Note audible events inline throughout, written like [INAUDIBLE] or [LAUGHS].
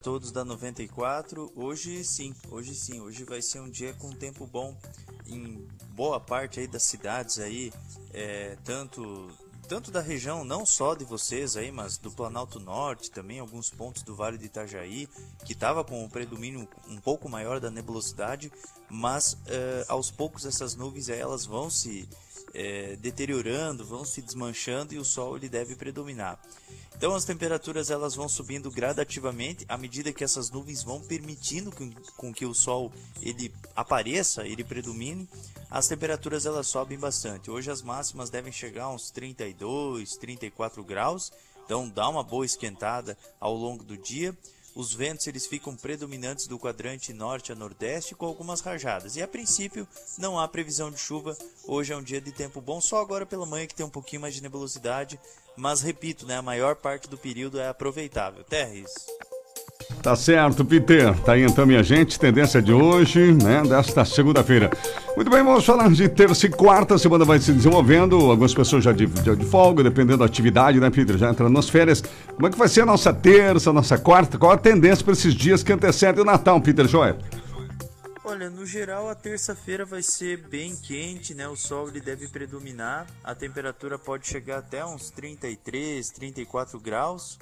todos da 94. Hoje sim, hoje sim, hoje vai ser um dia com tempo bom em boa parte aí das cidades aí, é, tanto tanto da região, não só de vocês aí, mas do Planalto Norte, também alguns pontos do Vale de Itajaí, que estava com um predomínio um pouco maior da nebulosidade, mas é, aos poucos essas nuvens aí, elas vão se é, deteriorando, vão se desmanchando e o sol ele deve predominar. Então as temperaturas elas vão subindo gradativamente à medida que essas nuvens vão permitindo com, com que o sol ele apareça, ele predomine. As temperaturas elas sobem bastante. Hoje as máximas devem chegar a uns 32, 34 graus. Então dá uma boa esquentada ao longo do dia. Os ventos eles ficam predominantes do quadrante norte a nordeste com algumas rajadas. E a princípio não há previsão de chuva. Hoje é um dia de tempo bom, só agora pela manhã que tem um pouquinho mais de nebulosidade. Mas repito, né, a maior parte do período é aproveitável. Terres. Tá certo, Peter. Tá aí então, minha gente, tendência de hoje, né, desta segunda-feira. Muito bem, vamos falar de terça e quarta, a semana vai se desenvolvendo, algumas pessoas já de, já de folga, dependendo da atividade, né, Peter, já entrando nas férias. Como é que vai ser a nossa terça, a nossa quarta? Qual a tendência para esses dias que antecedem o Natal, Peter Joel? Olha, no geral a terça-feira vai ser bem quente, né? O sol ele deve predominar. A temperatura pode chegar até uns 33, 34 graus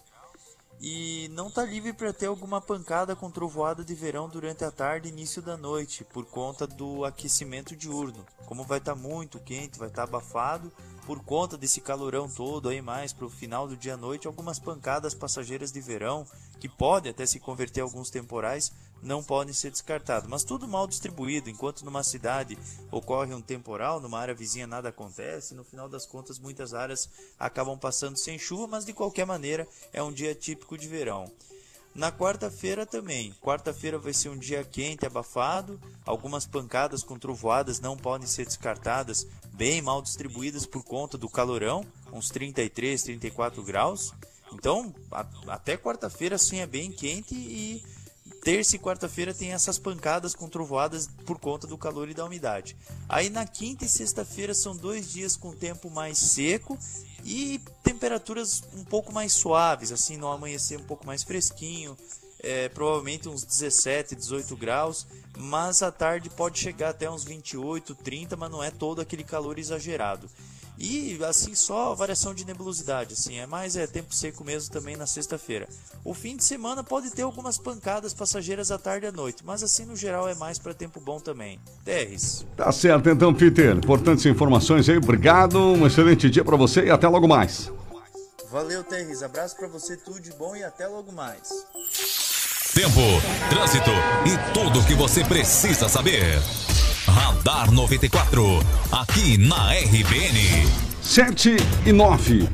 e não está livre para ter alguma pancada com trovoada de verão durante a tarde e início da noite, por conta do aquecimento diurno. Como vai estar tá muito quente, vai estar tá abafado, por conta desse calorão todo aí mais para o final do dia à noite, algumas pancadas passageiras de verão, que podem até se converter em alguns temporais, não podem ser descartados. Mas tudo mal distribuído, enquanto numa cidade ocorre um temporal, numa área vizinha nada acontece, no final das contas muitas áreas acabam passando sem chuva, mas de qualquer maneira é um dia típico de verão. Na quarta-feira também. Quarta-feira vai ser um dia quente, abafado. Algumas pancadas com trovoadas não podem ser descartadas, bem mal distribuídas por conta do calorão, uns 33, 34 graus. Então, a, até quarta-feira sim é bem quente e terça e quarta-feira tem essas pancadas com trovoadas por conta do calor e da umidade. Aí na quinta e sexta-feira são dois dias com tempo mais seco e temperaturas um pouco mais suaves, assim no amanhecer um pouco mais fresquinho, é, provavelmente uns 17, 18 graus, mas à tarde pode chegar até uns 28, 30, mas não é todo aquele calor exagerado. E assim só variação de nebulosidade, assim, é mais é tempo seco mesmo também na sexta-feira. O fim de semana pode ter algumas pancadas passageiras à tarde e à noite, mas assim no geral é mais para tempo bom também. Terres. Tá certo então, Peter. Importantes informações aí. Obrigado. Um excelente dia para você e até logo mais. Valeu, Terres. Abraço para você, tudo de bom e até logo mais. Tempo, trânsito e tudo o que você precisa saber. Radar 94, aqui na RBN. 7 e 9.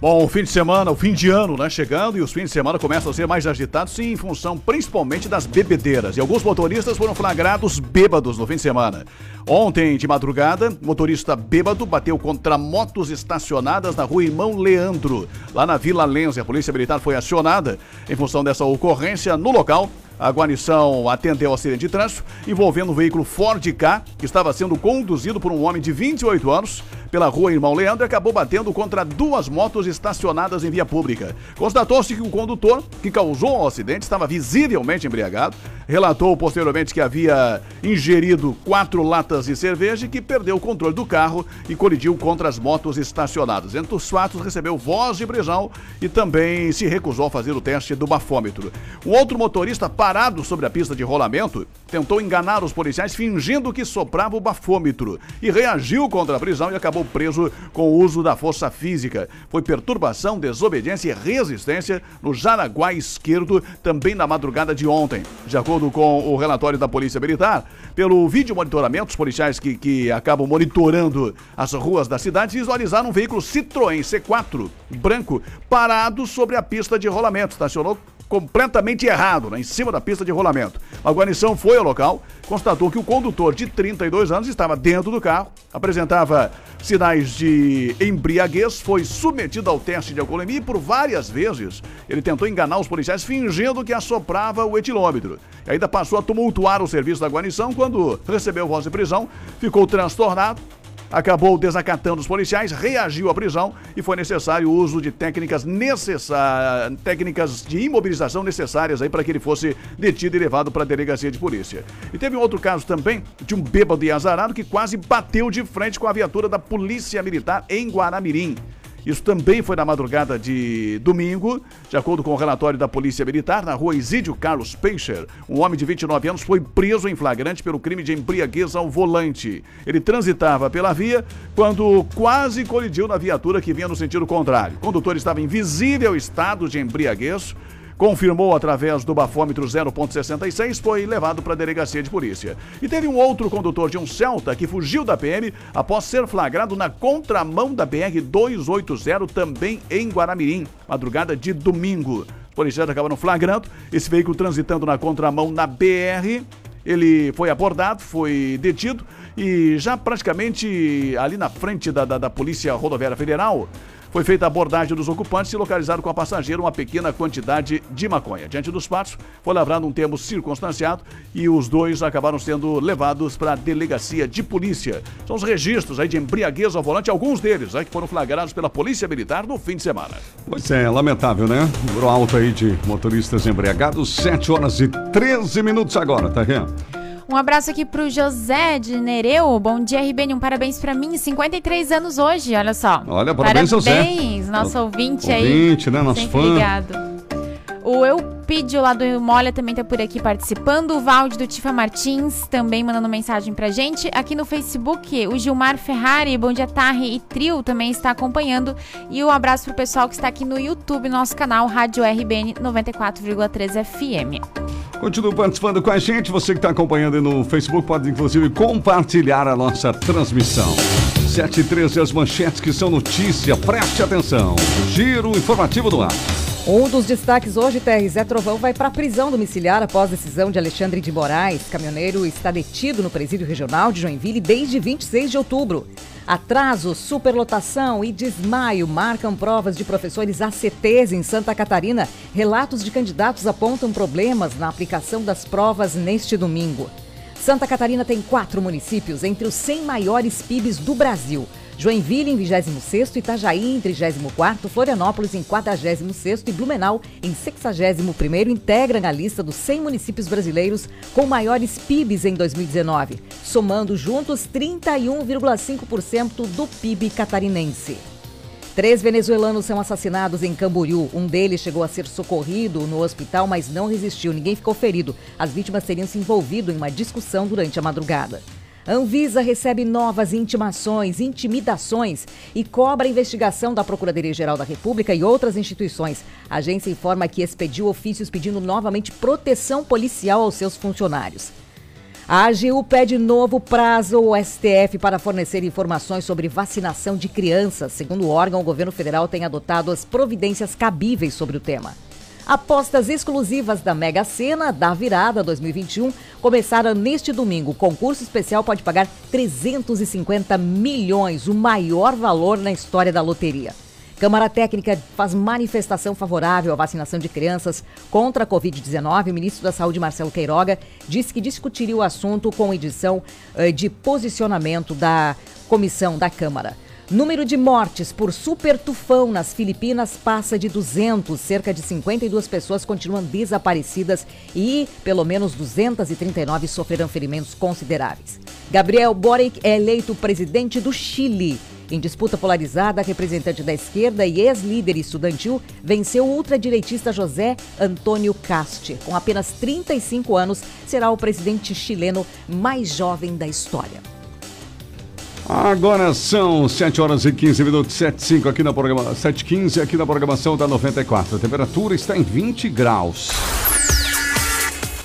Bom, o fim de semana, o fim de ano, né, chegando e os fins de semana começam a ser mais agitados, sim, em função principalmente das bebedeiras. E alguns motoristas foram flagrados bêbados no fim de semana. Ontem, de madrugada, motorista bêbado bateu contra motos estacionadas na rua Irmão Leandro, lá na Vila Lenze. A polícia militar foi acionada em função dessa ocorrência no local a guarnição atendeu ao acidente de trânsito envolvendo um veículo Ford K que estava sendo conduzido por um homem de 28 anos pela rua Irmão Leandro e acabou batendo contra duas motos estacionadas em via pública. Constatou-se que o condutor que causou o acidente estava visivelmente embriagado. Relatou posteriormente que havia ingerido quatro latas de cerveja e que perdeu o controle do carro e colidiu contra as motos estacionadas. Entre os fatos, recebeu voz de prisão e também se recusou a fazer o teste do bafômetro. Um outro motorista parado sobre a pista de rolamento tentou enganar os policiais fingindo que soprava o bafômetro e reagiu contra a prisão e acabou preso com o uso da força física. Foi perturbação, desobediência e resistência no Jaraguá esquerdo, também na madrugada de ontem. De acordo com o relatório da Polícia Militar, pelo vídeo monitoramento, os policiais que, que acabam monitorando as ruas da cidade visualizaram um veículo Citroën C4 branco parado sobre a pista de rolamento. Estacionou completamente errado, né, em cima da pista de rolamento. A guarnição foi ao local, constatou que o condutor de 32 anos estava dentro do carro, apresentava sinais de embriaguez, foi submetido ao teste de alcoolemia e por várias vezes ele tentou enganar os policiais fingindo que assoprava o etilômetro. E ainda passou a tumultuar o serviço da guarnição quando recebeu voz de prisão, ficou transtornado, acabou desacatando os policiais, reagiu à prisão e foi necessário o uso de técnicas necessárias, técnicas de imobilização necessárias aí para que ele fosse detido e levado para a delegacia de polícia. E teve um outro caso também de um bêbado e azarado que quase bateu de frente com a viatura da Polícia Militar em Guaramirim. Isso também foi na madrugada de domingo. De acordo com o relatório da Polícia Militar, na rua Isídio Carlos Peixer, um homem de 29 anos foi preso em flagrante pelo crime de embriaguez ao volante. Ele transitava pela via quando quase colidiu na viatura que vinha no sentido contrário. O condutor estava em visível estado de embriaguez confirmou através do bafômetro 0.66, foi levado para a delegacia de polícia. E teve um outro condutor de um Celta que fugiu da PM após ser flagrado na contramão da BR 280, também em Guaramirim, madrugada de domingo. Os policiais acabaram flagrando esse veículo transitando na contramão na BR. Ele foi abordado, foi detido e já praticamente ali na frente da, da, da Polícia Rodoviária Federal, foi feita a abordagem dos ocupantes e localizaram com a passageira uma pequena quantidade de maconha. Diante dos fatos, foi lavrado um termo circunstanciado e os dois acabaram sendo levados para a delegacia de polícia. São os registros aí de embriaguez ao volante, alguns deles aí que foram flagrados pela Polícia Militar no fim de semana. Pois é, lamentável, né? Número alto aí de motoristas embriagados, 7 horas e 13 minutos agora, tá vendo? Um abraço aqui pro José de Nereu. Bom dia, RBN. Um parabéns pra mim. 53 anos hoje, olha só. Olha, parabéns, José. Parabéns, nosso ouvinte, aí. Ouvinte, né? Nosso fã. ligado. O Eupídio lá do Molha também tá por aqui participando. O Valde do Tifa Martins também mandando mensagem pra gente. Aqui no Facebook, o Gilmar Ferrari, Bom Dia Tarre e Trio também está acompanhando. E um abraço pro pessoal que está aqui no YouTube, nosso canal Rádio RBN 94,3 FM. Continue participando com a gente. Você que está acompanhando no Facebook pode, inclusive, compartilhar a nossa transmissão. 7 e 13, as manchetes que são notícia. Preste atenção. Giro informativo do ar. Um dos destaques hoje, TRZ Trovão vai para a prisão domiciliar após decisão de Alexandre de Moraes. Caminhoneiro está detido no presídio regional de Joinville desde 26 de outubro. Atraso, superlotação e desmaio marcam provas de professores ACTs em Santa Catarina. Relatos de candidatos apontam problemas na aplicação das provas neste domingo. Santa Catarina tem quatro municípios entre os 100 maiores PIBs do Brasil. Joinville em 26º, Itajaí em 34º, Florianópolis em 46º e Blumenau em 61º integram a lista dos 100 municípios brasileiros com maiores PIBs em 2019, somando juntos 31,5% do PIB catarinense. Três venezuelanos são assassinados em Camboriú. Um deles chegou a ser socorrido no hospital, mas não resistiu. Ninguém ficou ferido. As vítimas teriam se envolvido em uma discussão durante a madrugada. Anvisa recebe novas intimações, intimidações e cobra investigação da Procuradoria-Geral da República e outras instituições. A agência informa que expediu ofícios pedindo novamente proteção policial aos seus funcionários. A AGU pede novo prazo ao STF para fornecer informações sobre vacinação de crianças. Segundo o órgão, o governo federal tem adotado as providências cabíveis sobre o tema. Apostas exclusivas da Mega Sena da Virada 2021 começaram neste domingo. O concurso especial pode pagar 350 milhões, o maior valor na história da loteria. Câmara Técnica faz manifestação favorável à vacinação de crianças contra a Covid-19. O ministro da Saúde, Marcelo Queiroga, disse que discutiria o assunto com edição eh, de posicionamento da comissão da Câmara. Número de mortes por super tufão nas Filipinas passa de 200. Cerca de 52 pessoas continuam desaparecidas e pelo menos 239 sofreram ferimentos consideráveis. Gabriel Boric é eleito presidente do Chile. Em disputa polarizada, representante da esquerda e ex-líder estudantil venceu o ultradireitista José Antônio Cast. Com apenas 35 anos, será o presidente chileno mais jovem da história. Agora são 7 horas e 15 minutos, 7 5 aqui na programação, 7 15 aqui na programação da 94. A temperatura está em 20 graus.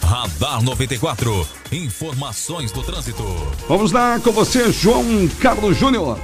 Radar 94. Informações do trânsito. Vamos lá com você, João Carlos Júnior.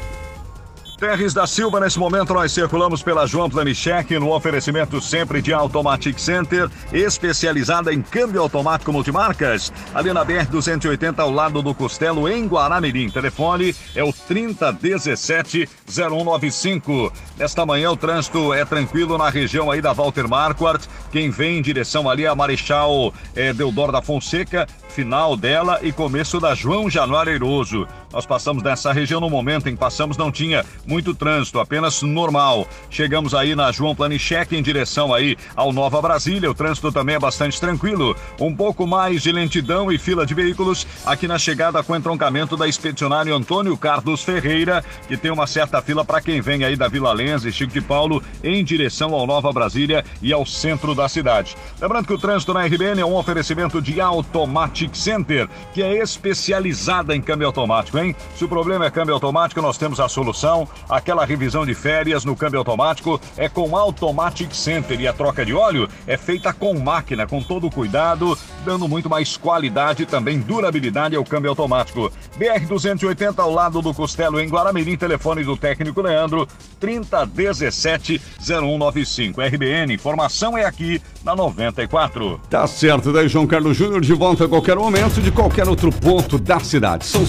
Terres da Silva, nesse momento nós circulamos pela João Planichek no oferecimento sempre de Automatic Center, especializada em câmbio automático multimarcas, ali na BR-280 ao lado do Costelo, em Guaramirim. Telefone é o 3017-0195. Nesta manhã o trânsito é tranquilo na região aí da Walter Marquardt, quem vem em direção ali a Marechal é, Deodoro da Fonseca, final dela e começo da João Januário Eiroso. Nós passamos nessa região no momento em que passamos não tinha muito trânsito, apenas normal. Chegamos aí na João Planichek em direção aí ao Nova Brasília. O trânsito também é bastante tranquilo. Um pouco mais de lentidão e fila de veículos aqui na chegada com o entroncamento da expedicionária Antônio Carlos Ferreira, que tem uma certa fila para quem vem aí da Vila Lenza e Chico de Paulo em direção ao Nova Brasília e ao centro da cidade. Lembrando que o trânsito na RBN é um oferecimento de Automatic Center, que é especializada em câmbio automático, hein? Se o problema é câmbio automático, nós temos a solução. Aquela revisão de férias no câmbio automático é com Automatic Center e a troca de óleo é feita com máquina, com todo o cuidado, dando muito mais qualidade e também durabilidade ao câmbio automático. BR 280 ao lado do Costelo em Guaramirim, telefone do técnico Leandro 3017 0195. RBN, informação é aqui na 94. Tá certo, daí João Carlos Júnior de volta a qualquer momento de qualquer outro ponto da cidade. São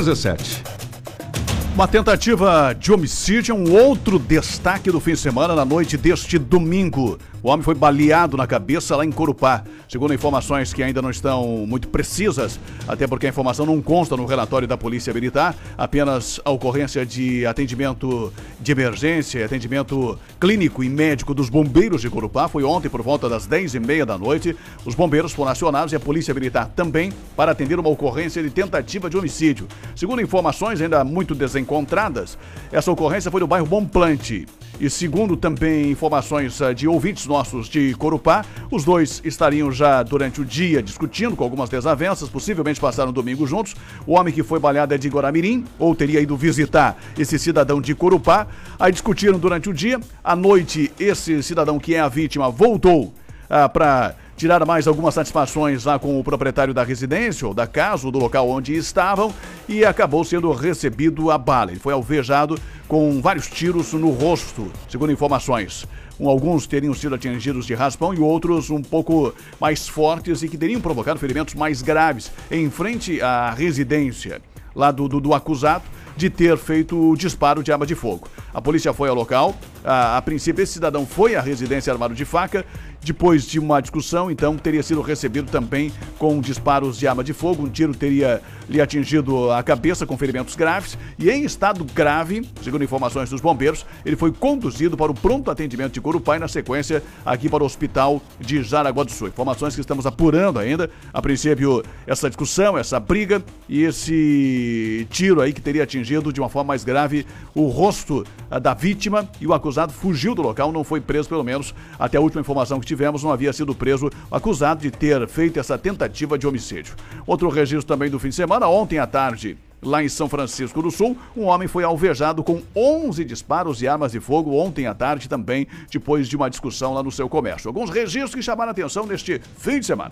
7h17. Uma tentativa de homicídio é um outro destaque do fim de semana na noite deste domingo. O homem foi baleado na cabeça lá em Corupá. Segundo informações que ainda não estão muito precisas, até porque a informação não consta no relatório da Polícia Militar, apenas a ocorrência de atendimento de emergência, atendimento clínico e médico dos bombeiros de Corupá. Foi ontem por volta das 10 e meia da noite. Os bombeiros foram acionados e a Polícia Militar também para atender uma ocorrência de tentativa de homicídio. Segundo informações ainda muito desencontradas, essa ocorrência foi no bairro Bom Plante. E segundo também informações eh, de ouvintes nossos de Corupá, os dois estariam já durante o dia discutindo com algumas desavenças, possivelmente passaram domingo juntos. O homem que foi baleado é de Guaramirim, ou teria ido visitar esse cidadão de Corupá. Aí discutiram durante o dia. À noite, esse cidadão que é a vítima voltou ah, para tirar mais algumas satisfações lá com o proprietário da residência ou da casa ou do local onde estavam e acabou sendo recebido a bala. Ele foi alvejado com vários tiros no rosto, segundo informações. Um, alguns teriam sido atingidos de raspão e outros um pouco mais fortes e que teriam provocado ferimentos mais graves em frente à residência lá do, do, do acusado de ter feito o disparo de arma de fogo. A polícia foi ao local. A, a princípio, esse cidadão foi à residência armado de faca. Depois de uma discussão, então, teria sido recebido também com disparos de arma de fogo. Um tiro teria lhe atingido a cabeça com ferimentos graves. E em estado grave, segundo informações dos bombeiros, ele foi conduzido para o pronto atendimento de Corupá e, na sequência, aqui para o hospital de Jaraguá do Sul. Informações que estamos apurando ainda. A princípio, essa discussão, essa briga e esse tiro aí que teria atingido de uma forma mais grave o rosto ah, da vítima e o acusado fugiu do local, não foi preso, pelo menos até a última informação que tivemos, não havia sido preso acusado de ter feito essa tentativa de homicídio. Outro registro também do fim de semana, ontem à tarde. Lá em São Francisco do Sul, um homem foi alvejado com 11 disparos de armas de fogo ontem à tarde também, depois de uma discussão lá no seu comércio. Alguns registros que chamaram a atenção neste fim de semana.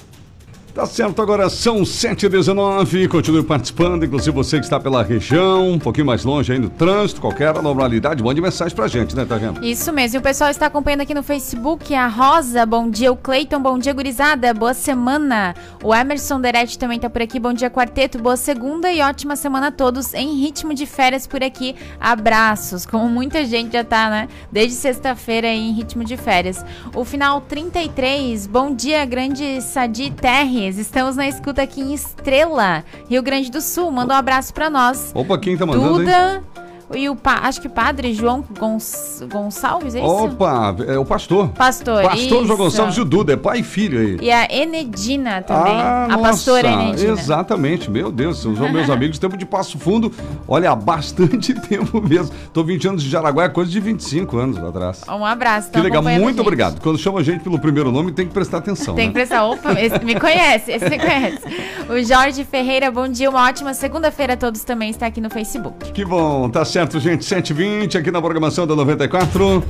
Tá certo, agora são 7h19. Continue participando, inclusive você que está pela região, um pouquinho mais longe no trânsito, qualquer anormalidade, mande mensagem pra gente, né, tá vendo? Isso mesmo. E o pessoal está acompanhando aqui no Facebook. A Rosa, bom dia. O Cleiton, bom dia, gurizada. Boa semana. O Emerson Deretti também tá por aqui. Bom dia, quarteto. Boa segunda e ótima semana a todos em ritmo de férias por aqui. Abraços. Como muita gente já tá, né? Desde sexta-feira em ritmo de férias. O final 33. Bom dia, grande Sadi Terres. Estamos na escuta aqui em Estrela, Rio Grande do Sul. Manda um abraço pra nós. Opa, quem tá mandando, hein? E o pa, acho que padre João Gonç- Gonçalves, é isso? Opa, é o pastor. Pastor, Pastor isso. João Gonçalves e o Duda, é pai e filho aí. E a Enedina também. Ah, a pastora nossa, Enedina. Exatamente, meu Deus, são meus amigos, tempo de Passo Fundo, olha, há bastante [LAUGHS] tempo mesmo. Tô 20 anos de Jaraguá, é coisa de 25 anos atrás. Um abraço. Que tão legal, muito obrigado. Quando chama a gente pelo primeiro nome, tem que prestar atenção. Tem né? que prestar. Opa, esse me conhece, esse me conhece. [LAUGHS] O Jorge Ferreira, bom dia, uma ótima segunda-feira a todos também está aqui no Facebook. Que bom, tá certo, gente. 7h20 aqui na programação da 94.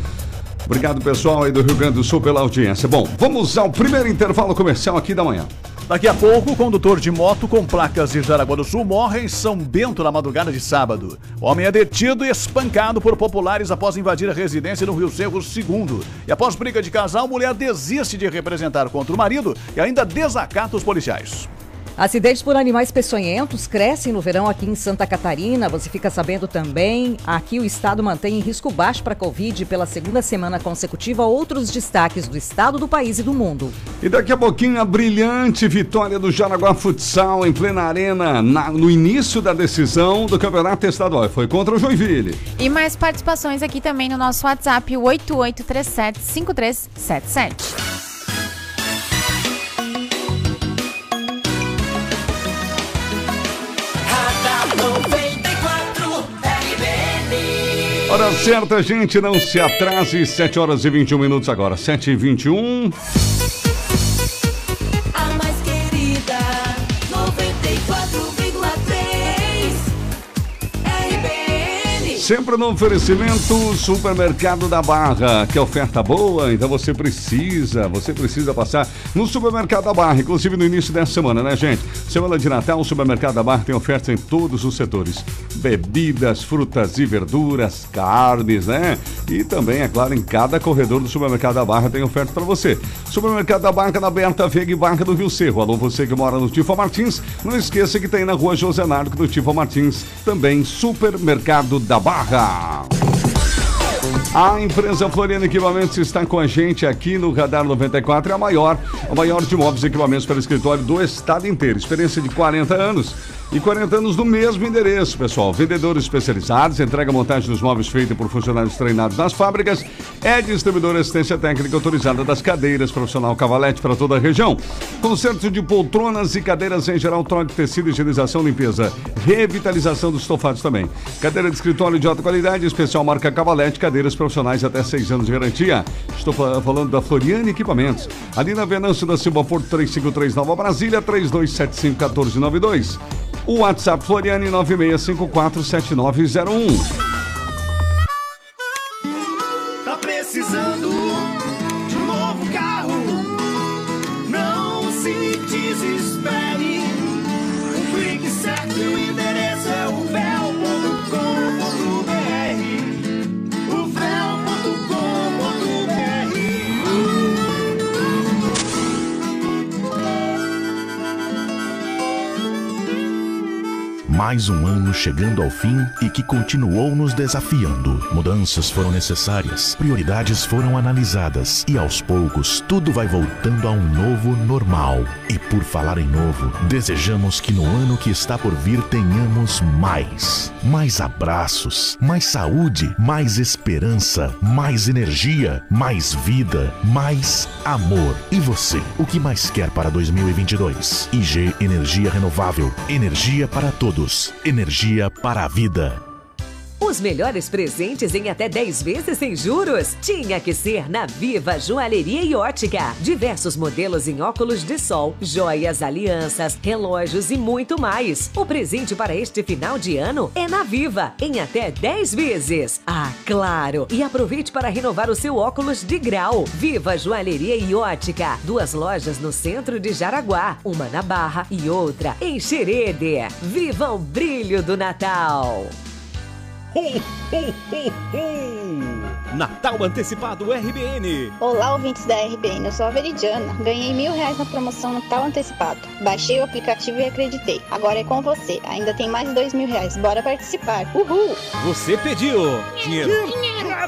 Obrigado, pessoal aí do Rio Grande do Sul, pela audiência. Bom, vamos ao primeiro intervalo comercial aqui da manhã. Daqui a pouco, o condutor de moto com placas de Jaraguá do Sul morre em São Bento na madrugada de sábado. Homem é detido e espancado por populares após invadir a residência no Rio Cerro II. E após briga de casal, mulher desiste de representar contra o marido e ainda desacata os policiais. Acidentes por animais peçonhentos crescem no verão aqui em Santa Catarina. Você fica sabendo também. Aqui o estado mantém em risco baixo para Covid pela segunda semana consecutiva outros destaques do estado, do país e do mundo. E daqui a pouquinho a brilhante vitória do Jaraguá Futsal em plena arena na- no início da decisão do campeonato estadual. Foi contra o Joinville. E mais participações aqui também no nosso WhatsApp, o 88375377. Hora certa, gente, não se atrase. 7 horas e 21 minutos agora. 7 e 21. Sempre no oferecimento Supermercado da Barra, que oferta boa, então você precisa, você precisa passar no Supermercado da Barra, inclusive no início dessa semana, né, gente? Semana de Natal, o Supermercado da Barra tem ofertas em todos os setores: bebidas, frutas e verduras, carnes, né? E também, é claro, em cada corredor do Supermercado da Barra tem oferta para você. Supermercado da Barra na Berta Veiga e Barra do Rio Cerro. Alô, você que mora no Tifa Martins, não esqueça que tem na rua José Narco do Tifa Martins, também Supermercado da Barra. A empresa Floriano Equipamentos está com a gente aqui no Radar 94, é a maior, a maior de móveis e equipamentos para escritório do estado inteiro. Experiência de 40 anos e 40 anos no mesmo endereço, pessoal. Vendedores especializados, entrega montagem dos móveis feita por funcionários treinados nas fábricas, é distribuidora assistência técnica autorizada das cadeiras profissional Cavalete para toda a região. Conserto de poltronas e cadeiras em geral, troca de tecido, higienização, limpeza, revitalização dos estofados também. Cadeira de escritório de alta qualidade, especial marca Cavalete, cadeiras profissionais até 6 anos de garantia. Estou fa- falando da Floriane Equipamentos. Ali na Venâncio da Silva Porto 353 Nova Brasília, 3275 1492. O WhatsApp Floriane 96547901. Mais um ano chegando ao fim e que continuou nos desafiando. Mudanças foram necessárias, prioridades foram analisadas e aos poucos tudo vai voltando a um novo normal. E por falar em novo, desejamos que no ano que está por vir tenhamos mais. Mais abraços, mais saúde, mais esperança, mais energia, mais vida, mais amor. E você, o que mais quer para 2022? IG Energia Renovável, energia para todos, energia para a vida. Os melhores presentes em até 10 vezes sem juros? Tinha que ser na Viva Joalheria e Ótica. Diversos modelos em óculos de sol, joias, alianças, relógios e muito mais. O presente para este final de ano é na Viva, em até 10 vezes. Ah, claro! E aproveite para renovar o seu óculos de grau. Viva Joalheria e Ótica. Duas lojas no centro de Jaraguá, uma na Barra e outra em Xerede. Viva o brilho do Natal! Natal Antecipado RBN. Olá, ouvintes da RBN, eu sou a Veridiana. Ganhei mil reais na promoção Natal Antecipado. Baixei o aplicativo e acreditei. Agora é com você. Ainda tem mais dois mil reais. Bora participar. Uhul! Você pediu dinheiro.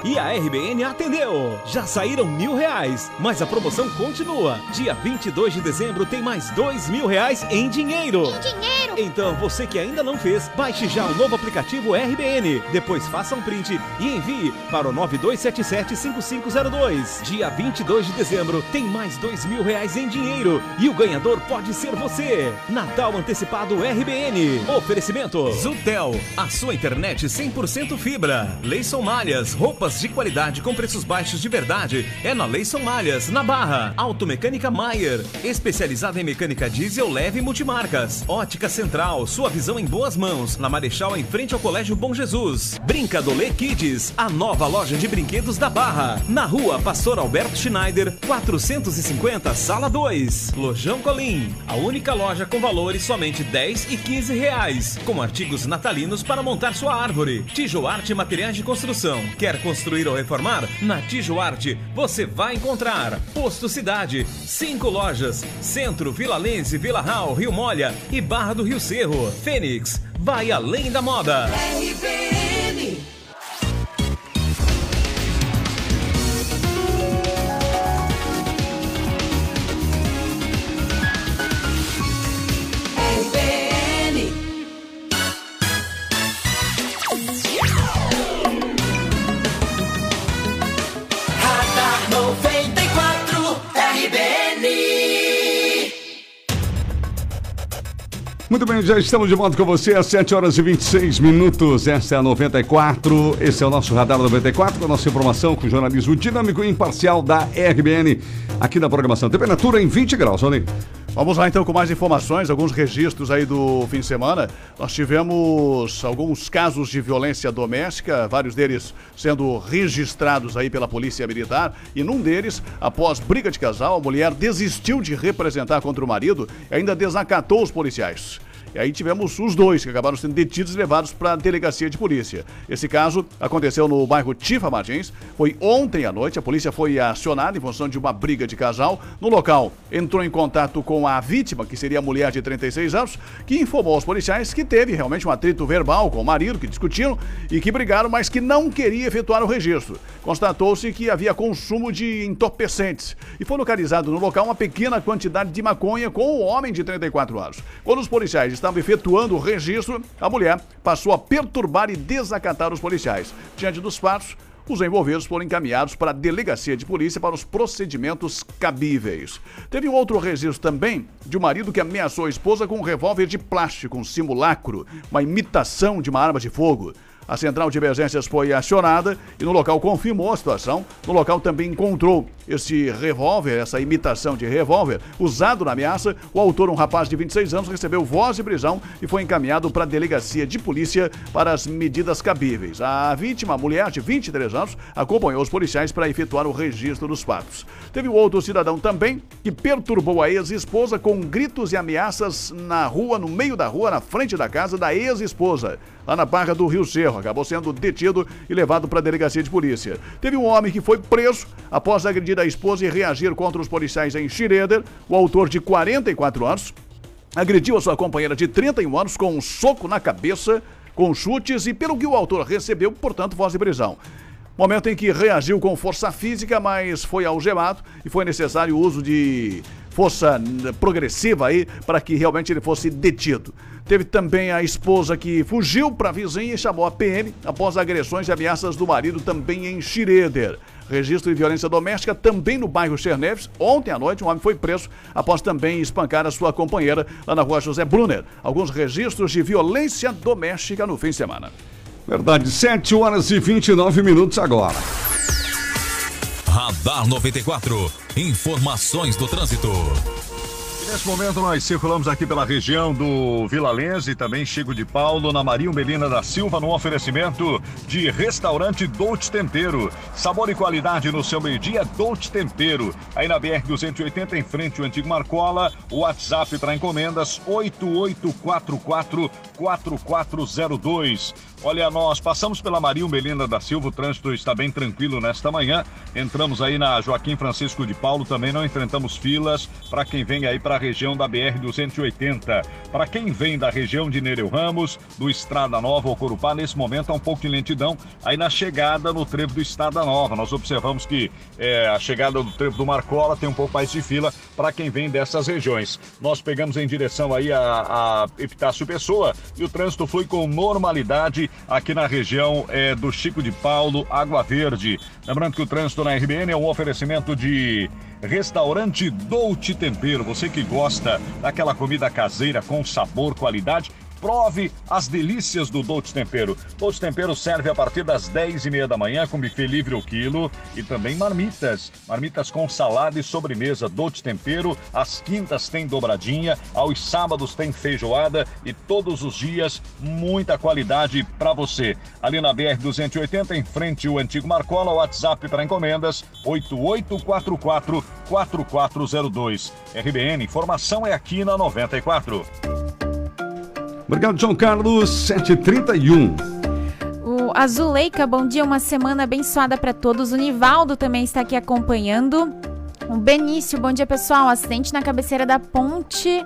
E a RBN atendeu. Já saíram mil reais, mas a promoção continua. Dia 22 de dezembro tem mais dois mil reais em dinheiro. Em dinheiro! Então você que ainda não fez, baixe já o novo aplicativo RBN. Depois faça um print e envie para o 92775502. Dia 22 de dezembro tem mais dois mil reais em dinheiro e o ganhador pode ser você. Natal Antecipado RBN. Oferecimento Zutel, a sua internet 100% fibra. Leison Malhas, roupas de qualidade com preços baixos de verdade. É na Leison Malhas, na Barra. Automecânica Maier, especializada em mecânica diesel leve e multimarcas. Ótica Central, sua visão em boas mãos. Na Marechal, em frente ao Colégio Bom Jesus. Brincadolê Kids, a nova loja de brinquedos da Barra. Na rua Pastor Alberto Schneider, 450, sala 2. Lojão Colim, a única loja com valores somente 10 e 15 reais. Com artigos natalinos para montar sua árvore. Tijoarte e materiais de construção. Quer construir ou reformar? Na Tijuarte você vai encontrar Posto Cidade, cinco lojas, Centro, Vila Lense, Vila Real, Rio Molha e Barra do Rio Cerro. Fênix, vai além da moda. RBN. Muito bem, já estamos de volta com você às 7 horas e 26 minutos. Esta é a 94. Esse é o nosso Radar 94, com a nossa informação com jornalismo dinâmico e imparcial da RBN, aqui na programação. Temperatura em 20 graus, Rony. Vamos lá então com mais informações, alguns registros aí do fim de semana. Nós tivemos alguns casos de violência doméstica, vários deles sendo registrados aí pela Polícia Militar. E num deles, após briga de casal, a mulher desistiu de representar contra o marido e ainda desacatou os policiais. E aí tivemos os dois que acabaram sendo detidos e levados para a delegacia de polícia. Esse caso aconteceu no bairro Tifa Martins. Foi ontem à noite. A polícia foi acionada em função de uma briga de casal. No local, entrou em contato com a vítima, que seria a mulher de 36 anos, que informou aos policiais que teve realmente um atrito verbal com o marido, que discutiram e que brigaram, mas que não queria efetuar o registro. Constatou-se que havia consumo de entorpecentes e foi localizado no local uma pequena quantidade de maconha com o homem de 34 anos. Quando os policiais estavam efetuando o registro, a mulher passou a perturbar e desacatar os policiais. Diante dos fatos, os envolvidos foram encaminhados para a delegacia de polícia para os procedimentos cabíveis. Teve um outro registro também de um marido que ameaçou a esposa com um revólver de plástico, um simulacro, uma imitação de uma arma de fogo. A central de emergências foi acionada e no local confirmou a situação. No local também encontrou esse revólver, essa imitação de revólver, usado na ameaça. O autor, um rapaz de 26 anos, recebeu voz de prisão e foi encaminhado para a delegacia de polícia para as medidas cabíveis. A vítima, mulher de 23 anos, acompanhou os policiais para efetuar o registro dos fatos. Teve outro cidadão também que perturbou a ex-esposa com gritos e ameaças na rua, no meio da rua, na frente da casa da ex-esposa, lá na Barra do Rio Cerro. Acabou sendo detido e levado para a delegacia de polícia. Teve um homem que foi preso após agredir a esposa e reagir contra os policiais em Schroeder. O autor de 44 anos agrediu a sua companheira de 31 anos com um soco na cabeça, com chutes e, pelo que o autor recebeu, portanto, voz de prisão. Momento em que reagiu com força física, mas foi algemado e foi necessário o uso de força progressiva aí para que realmente ele fosse detido. Teve também a esposa que fugiu para a vizinha e chamou a PM após agressões e ameaças do marido também em Schroeder. Registro de violência doméstica também no bairro Cherneves. Ontem à noite, um homem foi preso após também espancar a sua companheira lá na rua José Brunner. Alguns registros de violência doméstica no fim de semana. Verdade, 7 horas e 29 minutos agora. Radar 94. Informações do trânsito. Nesse momento nós circulamos aqui pela região do Vila Lense e também Chico de Paulo, na Maria Melina da Silva, no oferecimento de restaurante Dolce Tempero. Sabor e qualidade no seu meio-dia, Dolce Tempero. Aí na BR-280, em frente ao antigo Marcola, o WhatsApp para encomendas 8844-4402. Olha, nós passamos pela Maria Melina da Silva, o trânsito está bem tranquilo nesta manhã. Entramos aí na Joaquim Francisco de Paulo, também não enfrentamos filas para quem vem aí para a região da BR-280. Para quem vem da região de Nereu Ramos, do Estrada Nova ou Corupá, nesse momento há um pouco de lentidão aí na chegada no trevo do Estrada Nova. Nós observamos que é, a chegada do trevo do Marcola tem um pouco mais de fila para quem vem dessas regiões. Nós pegamos em direção aí a, a Epitácio Pessoa e o trânsito flui com normalidade aqui na região é, do Chico de Paulo, Água Verde. Lembrando que o trânsito na RBN é um oferecimento de Restaurante Dolce Tempero. Você que gosta daquela comida caseira com sabor, qualidade, prove as delícias do Dolce Tempero. Dolce Tempero serve a partir das 10 e meia da manhã com buffet livre o quilo e também marmitas. Marmitas com salada e sobremesa. Dolce Tempero, às quintas tem dobradinha, aos sábados tem feijoada e todos os dias muita qualidade para você. Ali na BR 280, em frente ao antigo Marcola, WhatsApp para encomendas 8844 4402. RBN, informação é aqui na 94. Obrigado, João Carlos, 7h31. O- A Zuleika, bom dia, uma semana abençoada para todos. O Nivaldo também está aqui acompanhando. O Benício, bom dia pessoal. Acidente na cabeceira da ponte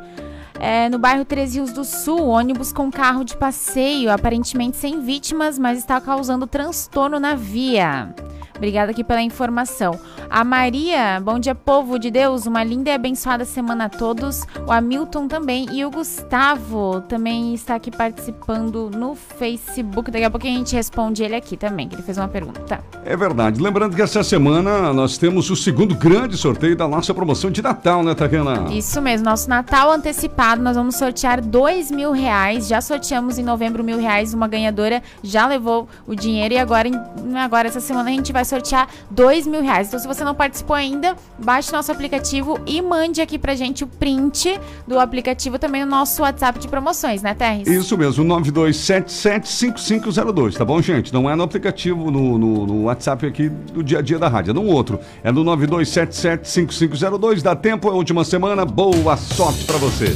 é, no bairro Três Rios do Sul. Ônibus com carro de passeio, aparentemente sem vítimas, mas está causando transtorno na via. Obrigada aqui pela informação. A Maria, bom dia, povo de Deus. Uma linda e abençoada semana a todos. O Hamilton também. E o Gustavo também está aqui participando no Facebook. Daqui a pouco a gente responde ele aqui também, que ele fez uma pergunta. É verdade. Lembrando que essa semana nós temos o segundo grande sorteio da nossa promoção de Natal, né, Tatiana? Isso mesmo, nosso Natal antecipado, nós vamos sortear dois mil reais. Já sorteamos em novembro mil reais, uma ganhadora já levou o dinheiro e agora, agora essa semana a gente vai sortear dois mil reais. Então, se você não participou ainda, baixe nosso aplicativo e mande aqui pra gente o print do aplicativo também no nosso WhatsApp de promoções, né, Terres? Isso mesmo, 92775502, tá bom, gente? Não é no aplicativo, no, no- no WhatsApp aqui do dia a dia da rádio, é no outro. É no 92775502. Dá tempo, é a última semana. Boa sorte pra você.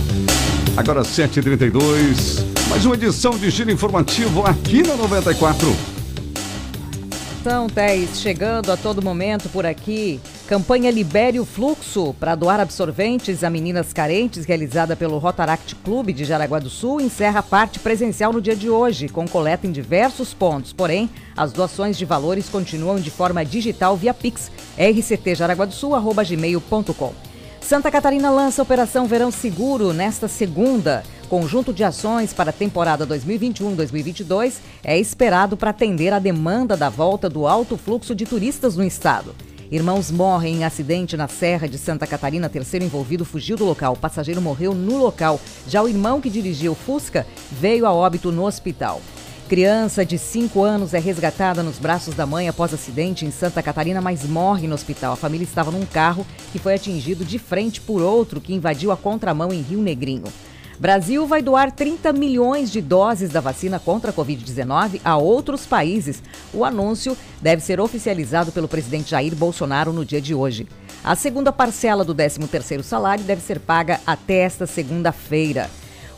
Agora 7h32, mais uma edição de Giro Informativo aqui na 94. Então, Thaís, chegando a todo momento por aqui, campanha Libere o Fluxo para doar absorventes a meninas carentes, realizada pelo Rotaract Clube de Jaraguá do Sul, encerra a parte presencial no dia de hoje, com coleta em diversos pontos. Porém, as doações de valores continuam de forma digital via Pix, rctjaraguadosul.gmail.com. Santa Catarina lança Operação Verão Seguro nesta segunda. Conjunto de ações para a temporada 2021-2022 é esperado para atender a demanda da volta do alto fluxo de turistas no estado. Irmãos morrem em acidente na Serra de Santa Catarina. Terceiro envolvido fugiu do local. O passageiro morreu no local. Já o irmão que dirigia o Fusca veio a óbito no hospital. Criança de 5 anos é resgatada nos braços da mãe após acidente em Santa Catarina, mas morre no hospital. A família estava num carro que foi atingido de frente por outro que invadiu a contramão em Rio Negrinho. Brasil vai doar 30 milhões de doses da vacina contra a Covid-19 a outros países. O anúncio deve ser oficializado pelo presidente Jair Bolsonaro no dia de hoje. A segunda parcela do 13º salário deve ser paga até esta segunda-feira.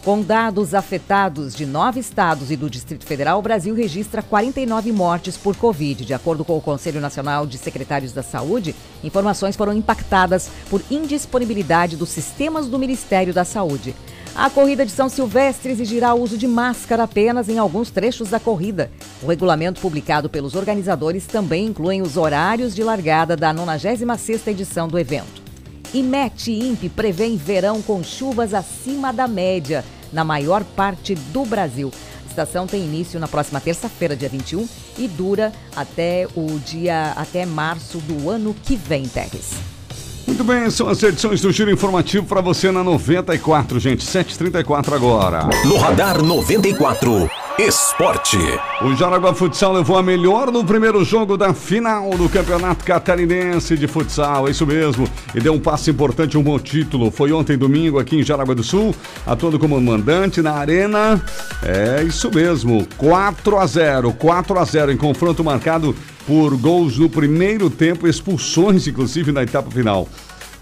Com dados afetados de nove estados e do Distrito Federal, o Brasil registra 49 mortes por Covid. De acordo com o Conselho Nacional de Secretários da Saúde, informações foram impactadas por indisponibilidade dos sistemas do Ministério da Saúde. A corrida de São Silvestre exigirá o uso de máscara apenas em alguns trechos da corrida. O regulamento publicado pelos organizadores também inclui os horários de largada da 96ª edição do evento. IMET e INPE prevêem verão com chuvas acima da média na maior parte do Brasil. A estação tem início na próxima terça-feira, dia 21, e dura até o dia até março do ano que vem, Terres. Muito bem, são as edições do Giro Informativo para você na 94, gente. 7h34 agora. No Radar 94, Esporte. O Jaraguá Futsal levou a melhor no primeiro jogo da final do Campeonato Catarinense de Futsal, é isso mesmo. E deu um passo importante, um bom título. Foi ontem, domingo, aqui em Jaraguá do Sul, atuando como mandante na Arena. É isso mesmo, 4 a 0 4 a 0 em confronto marcado por gols no primeiro tempo, expulsões, inclusive, na etapa final.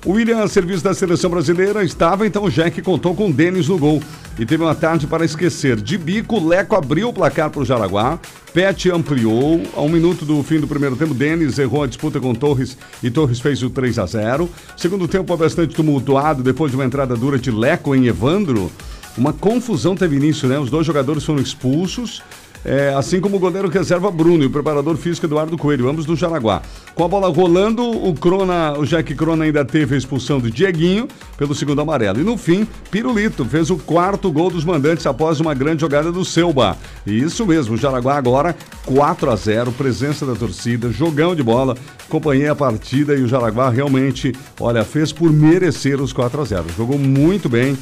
O William, a serviço da seleção brasileira, estava, então o Jack contou com o Denis no gol. E teve uma tarde para esquecer. De bico, Leco abriu o placar para o Jaraguá. Pet ampliou. A um minuto do fim do primeiro tempo, Denis errou a disputa com Torres e Torres fez o 3 a 0 Segundo tempo, bastante tumultuado depois de uma entrada dura de Leco em Evandro. Uma confusão teve início, né? Os dois jogadores foram expulsos. É, assim como o goleiro reserva Bruno e o preparador físico Eduardo Coelho, ambos do Jaraguá. Com a bola rolando, o Crona, o Jack Crona ainda teve a expulsão do Dieguinho pelo segundo amarelo. E no fim, Pirulito fez o quarto gol dos mandantes após uma grande jogada do Selba. E isso mesmo, o Jaraguá agora 4 a 0, presença da torcida, jogão de bola. Acompanhei a partida e o Jaraguá realmente, olha, fez por merecer os 4 a 0. Jogou muito bem.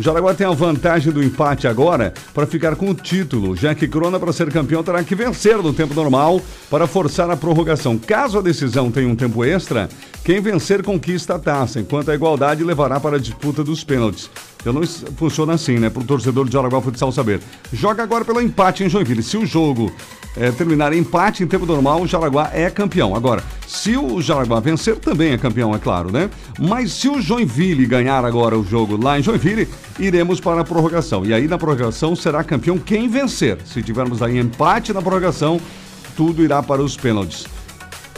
O Jaraguá tem a vantagem do empate agora para ficar com o título, já que Crona, para ser campeão, terá que vencer no tempo normal para forçar a prorrogação. Caso a decisão tenha um tempo extra, quem vencer conquista a taça, enquanto a igualdade levará para a disputa dos pênaltis. Eu não funciona assim, né? Para o torcedor de Jaraguá Futsal saber. Joga agora pelo empate em Joinville. Se o jogo é, terminar em empate em tempo normal, o Jaraguá é campeão. Agora, se o Jaraguá vencer, também é campeão, é claro, né? Mas se o Joinville ganhar agora o jogo lá em Joinville, iremos para a prorrogação. E aí na prorrogação será campeão quem vencer. Se tivermos aí empate na prorrogação, tudo irá para os pênaltis.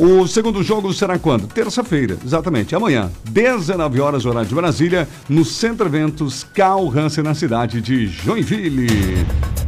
O segundo jogo será quando? Terça-feira, exatamente, amanhã, 19 horas, horário de Brasília, no Centro Eventos Carl Hansen, na cidade de Joinville.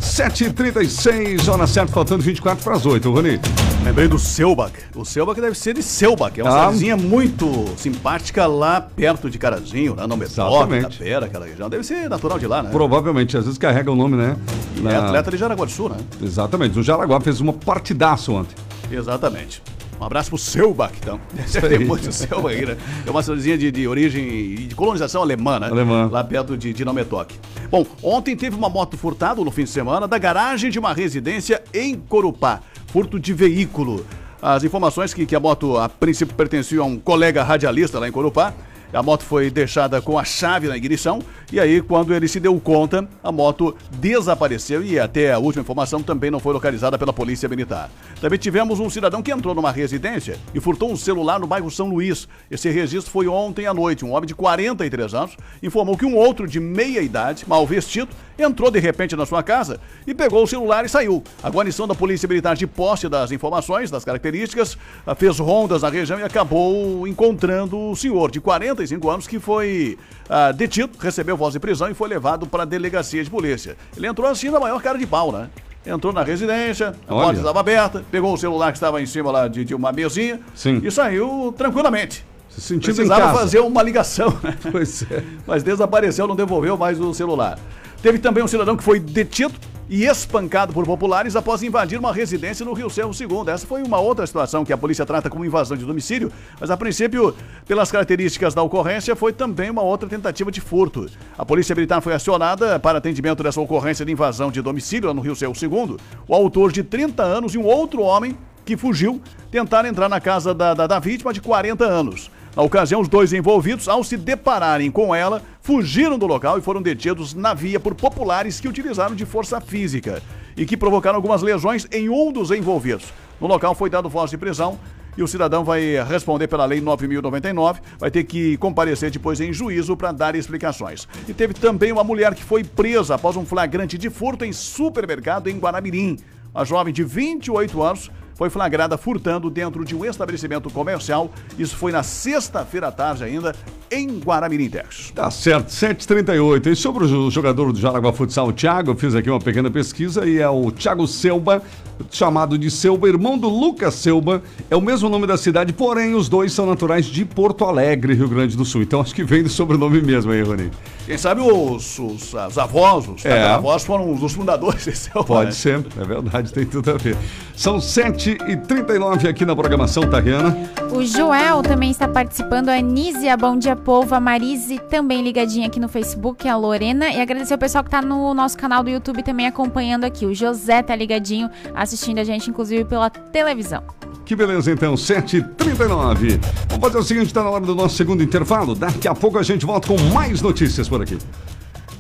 7h36, hora certa, faltando 24 para as 8, Rony. Lembrei do Selbach. O Selbach deve ser de Selbach. É uma Ah. cidadezinha muito simpática lá perto de Carazinho, né? No Exatamente. Tapera, aquela região. Deve ser natural de lá, né? Provavelmente, às vezes carrega o nome, né? E Na- é atleta de Jaraguá do Sul, né? Exatamente, o Jaraguá fez uma partidaça ontem. Exatamente. Um abraço pro Selbach, então. Tem aí. muito Selbach aí, né? É uma cidadezinha de, de origem de colonização alemã, né? Alemã. Lá perto de Dinametok. Bom, ontem teve uma moto furtada no fim de semana da garagem de uma residência em Corupá. Furto de veículo. As informações que, que a moto, a princípio, pertencia a um colega radialista lá em Corupá. A moto foi deixada com a chave na ignição e aí, quando ele se deu conta, a moto desapareceu e até a última informação também não foi localizada pela Polícia Militar. Também tivemos um cidadão que entrou numa residência e furtou um celular no bairro São Luís. Esse registro foi ontem à noite. Um homem de 43 anos informou que um outro de meia idade, mal vestido, entrou de repente na sua casa e pegou o celular e saiu. A guarnição da Polícia Militar de posse das informações, das características, ah, fez rondas na região e acabou encontrando o senhor de 45 anos que foi ah, detido, recebeu voz de prisão e foi levado para a delegacia de polícia. Ele entrou assim na maior cara de pau, né? Entrou na residência, a porta estava aberta, pegou o celular que estava em cima lá de, de uma mesinha e saiu tranquilamente. Se sentindo em Precisava fazer uma ligação, né? Pois é. Mas desapareceu, não devolveu mais o celular. Teve também um cidadão que foi detido e espancado por populares após invadir uma residência no Rio Cerro II. Essa foi uma outra situação que a polícia trata como invasão de domicílio, mas a princípio, pelas características da ocorrência, foi também uma outra tentativa de furto. A polícia militar foi acionada para atendimento dessa ocorrência de invasão de domicílio no Rio Cerro II. O autor de 30 anos e um outro homem que fugiu tentaram entrar na casa da, da, da vítima de 40 anos. Na ocasião, os dois envolvidos, ao se depararem com ela, fugiram do local e foram detidos na via por populares que utilizaram de força física e que provocaram algumas lesões em um dos envolvidos. No local foi dado voz de prisão e o cidadão vai responder pela Lei 9.099, vai ter que comparecer depois em juízo para dar explicações. E teve também uma mulher que foi presa após um flagrante de furto em supermercado em Guaramirim. A jovem de 28 anos foi flagrada furtando dentro de um estabelecimento comercial. Isso foi na sexta-feira à tarde ainda, em Guaramirim, Texas. Tá certo, 7h38. E sobre o jogador do Jaraguá Futsal, o Thiago, eu fiz aqui uma pequena pesquisa e é o Thiago Selba, chamado de Selba, irmão do Lucas Selba. É o mesmo nome da cidade, porém os dois são naturais de Porto Alegre, Rio Grande do Sul. Então acho que vem do sobrenome mesmo aí, Rony. Quem sabe os, os, os avós, os É. avós foram os fundadores [LAUGHS] desse Pode né? ser, é verdade, tem tudo a ver. São 7h39 aqui na programação, Tariana. O Joel também está participando, a Nízia, bom dia povo, a Marise também ligadinha aqui no Facebook, a Lorena e agradecer o pessoal que está no nosso canal do YouTube também acompanhando aqui. O José tá ligadinho, assistindo a gente inclusive pela televisão. Que beleza, então, 7h39. Vamos fazer o seguinte, está na hora do nosso segundo intervalo. Daqui a pouco a gente volta com mais notícias por aqui.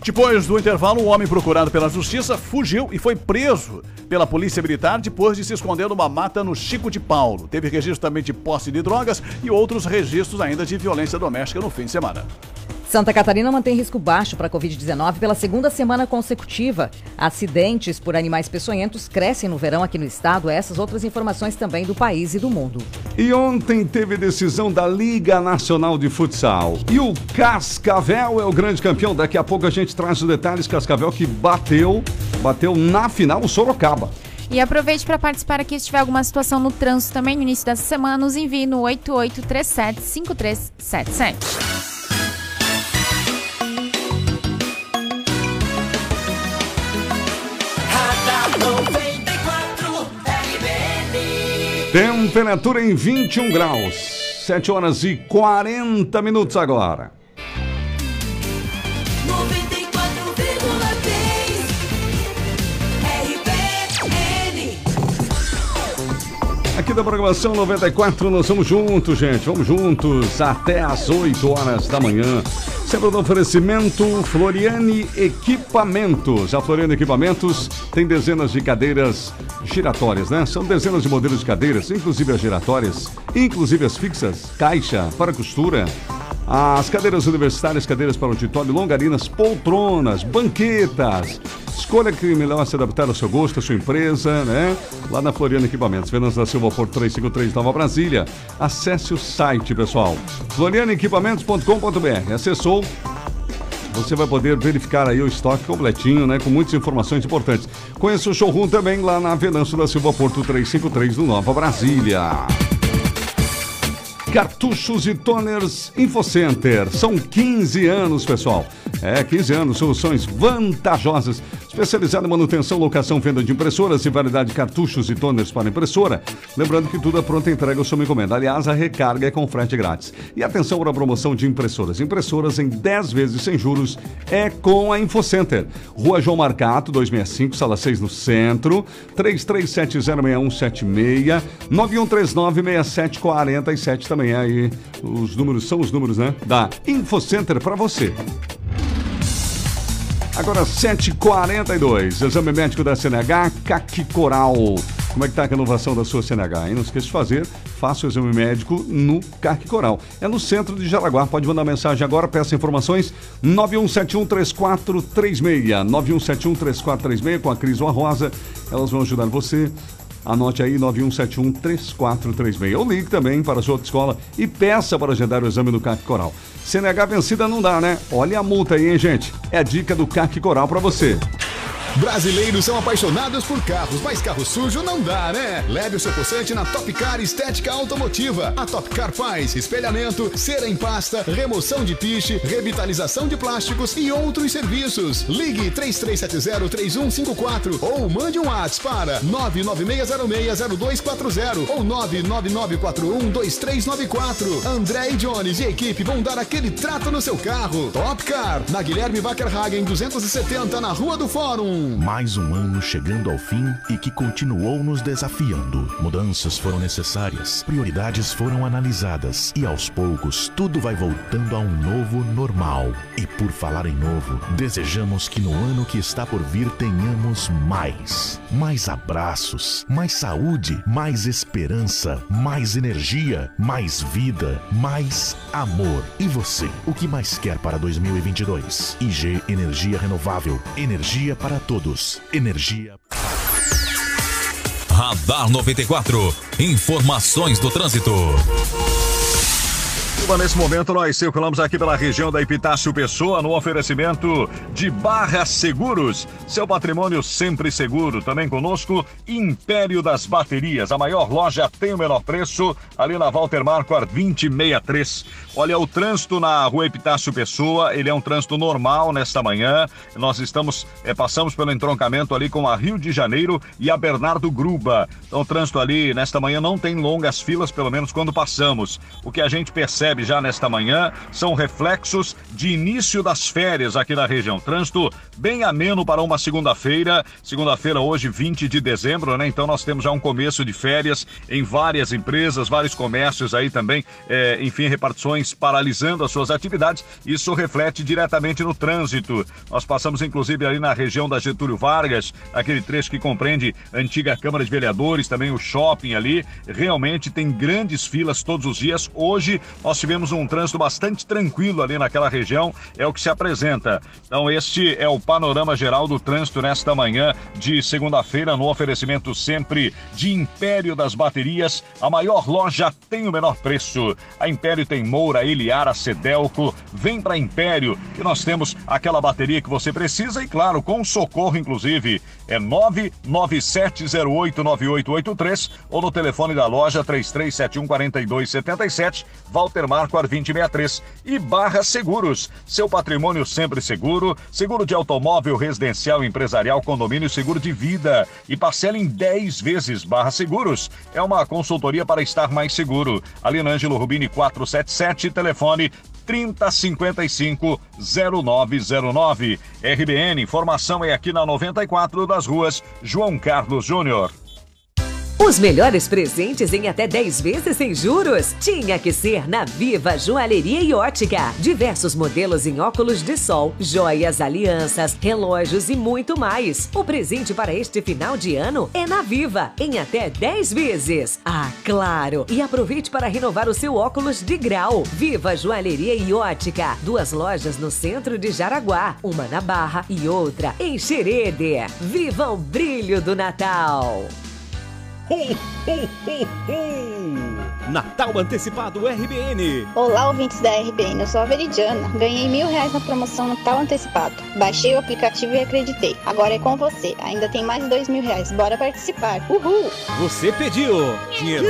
Depois do intervalo, um homem procurado pela justiça fugiu e foi preso pela polícia militar depois de se esconder numa mata no Chico de Paulo. Teve registro também de posse de drogas e outros registros ainda de violência doméstica no fim de semana. Santa Catarina mantém risco baixo para a Covid-19 pela segunda semana consecutiva. Acidentes por animais peçonhentos crescem no verão aqui no estado. Essas outras informações também do país e do mundo. E ontem teve decisão da Liga Nacional de Futsal. E o Cascavel é o grande campeão. Daqui a pouco a gente traz os detalhes. Cascavel que bateu, bateu na final o Sorocaba. E aproveite para participar aqui se tiver alguma situação no trânsito também no início dessa semana, nos envie no 88375377. Temperatura em 21 graus. 7 horas e 40 minutos agora. 94,3 RBN. Aqui da programação 94, nós vamos juntos, gente. Vamos juntos até às 8 horas da manhã. Sempre no oferecimento Floriane Equipamentos. A Floriane Equipamentos tem dezenas de cadeiras giratórias, né? São dezenas de modelos de cadeiras, inclusive as giratórias, inclusive as fixas, caixa, para costura. As cadeiras universitárias, cadeiras para auditório, longarinas, poltronas, banquetas. Escolha que melhor se adaptar ao seu gosto, à sua empresa, né? Lá na Floriano Equipamentos. Vendas da Silva Porto 353 Nova Brasília. Acesse o site, pessoal. florianoequipamentos.com.br. Acessou, você vai poder verificar aí o estoque completinho, né? Com muitas informações importantes. Conheça o showroom também lá na Venâncio da Silva Porto 353 no Nova Brasília. Cartuchos e toners InfoCenter. São 15 anos, pessoal. É, 15 anos, soluções vantajosas. Especializada em manutenção, locação, venda de impressoras e variedade de cartuchos e toners para impressora. Lembrando que tudo é pronta entrega ou sob encomenda. Aliás, a recarga é com frete grátis. E atenção para a promoção de impressoras. Impressoras em 10 vezes sem juros é com a InfoCenter. Rua João Marcato, 265, sala 6 no centro. 33706176 91396747 também aí. Os números são os números, né? Da InfoCenter para você. Agora 7h42, exame médico da CNH, CAC Coral. Como é que tá a renovação da sua CNH? E não esqueça de fazer, faça o exame médico no CAC Coral. É no centro de Jaraguá, pode mandar mensagem agora, peça informações 91713436, 91713436 com a Cris ou a Rosa, elas vão ajudar você. Anote aí 91713436. Ou ligue também para a sua escola e peça para agendar o exame do CAC Coral. CNH vencida não dá, né? Olha a multa aí, hein, gente? É a dica do CAC Coral para você. Brasileiros são apaixonados por carros, mas carro sujo não dá, né? Leve o seu possante na Top Car Estética Automotiva. A Top Car faz espelhamento, cera em pasta, remoção de piche, revitalização de plásticos e outros serviços. Ligue 3370-3154 ou mande um WhatsApp para 996060240 ou 999412394. André e Jones e equipe vão dar aquele trato no seu carro. Top Car, na Guilherme Wackerhagen 270, na Rua do Fórum. Mais um ano chegando ao fim e que continuou nos desafiando. Mudanças foram necessárias, prioridades foram analisadas e aos poucos tudo vai voltando a um novo normal. E por falar em novo, desejamos que no ano que está por vir tenhamos mais. Mais abraços, mais saúde, mais esperança, mais energia, mais vida, mais amor. E você, o que mais quer para 2022? IG Energia Renovável, energia para todos. Energia Radar 94. Informações do trânsito. Curitiba, Nesse momento, nós circulamos aqui pela região da Epitácio Pessoa no oferecimento de Barra Seguros. Seu patrimônio sempre seguro. Também conosco, Império das Baterias. A maior loja tem o menor preço, ali na Walter Marquardt 2063. Olha, o trânsito na rua Epitácio Pessoa, ele é um trânsito normal nesta manhã. Nós estamos, eh, passamos pelo entroncamento ali com a Rio de Janeiro e a Bernardo Gruba. Então, o trânsito ali nesta manhã não tem longas filas, pelo menos quando passamos. O que a gente percebe já nesta manhã são reflexos de início das férias aqui na região. Trânsito bem ameno para uma segunda-feira. Segunda-feira, hoje, 20 de dezembro, né? Então nós temos já um começo de férias em várias empresas, vários comércios aí também, eh, enfim, repartições paralisando as suas atividades. Isso reflete diretamente no trânsito. Nós passamos, inclusive, ali na região da Getúlio Vargas, aquele trecho que compreende a antiga Câmara de Vereadores, também o shopping ali. Realmente tem grandes filas todos os dias. Hoje nós tivemos um trânsito bastante tranquilo ali naquela região, é o que se apresenta. Então, este é o panorama geral do trânsito nesta manhã de segunda-feira, no oferecimento sempre de Império das Baterias. A maior loja tem o menor preço. A Império tem Moura, Eliara, Cedelco. Vem para Império e nós temos aquela bateria que você precisa e, claro, com socorro, inclusive. É 997089883 ou no telefone da loja 33714277, Walter Marquardt 2063 e Barra Seguros. Seu patrimônio sempre seguro, seguro de automóvel, residencial, empresarial, condomínio, seguro de vida e parcela em 10 vezes. Barra Seguros é uma consultoria para estar mais seguro. Ali na Ângelo Rubini 477, telefone 3055 0909. RBN, informação é aqui na 94 das ruas João Carlos Júnior. Os melhores presentes em até 10 vezes sem juros? Tinha que ser na Viva Joalheria e Ótica. Diversos modelos em óculos de sol, joias, alianças, relógios e muito mais. O presente para este final de ano é na Viva, em até 10 vezes. Ah, claro! E aproveite para renovar o seu óculos de grau. Viva Joalheria e Ótica. Duas lojas no centro de Jaraguá, uma na Barra e outra em Xerede. Viva o brilho do Natal! Ho, ho, ho, ho! Natal Antecipado RBN. Olá, ouvintes da RBN, eu sou a Veridiana. Ganhei mil reais na promoção Natal Antecipado. Baixei o aplicativo e acreditei. Agora é com você. Ainda tem mais dois mil reais. Bora participar. Uhul! Você pediu dinheiro.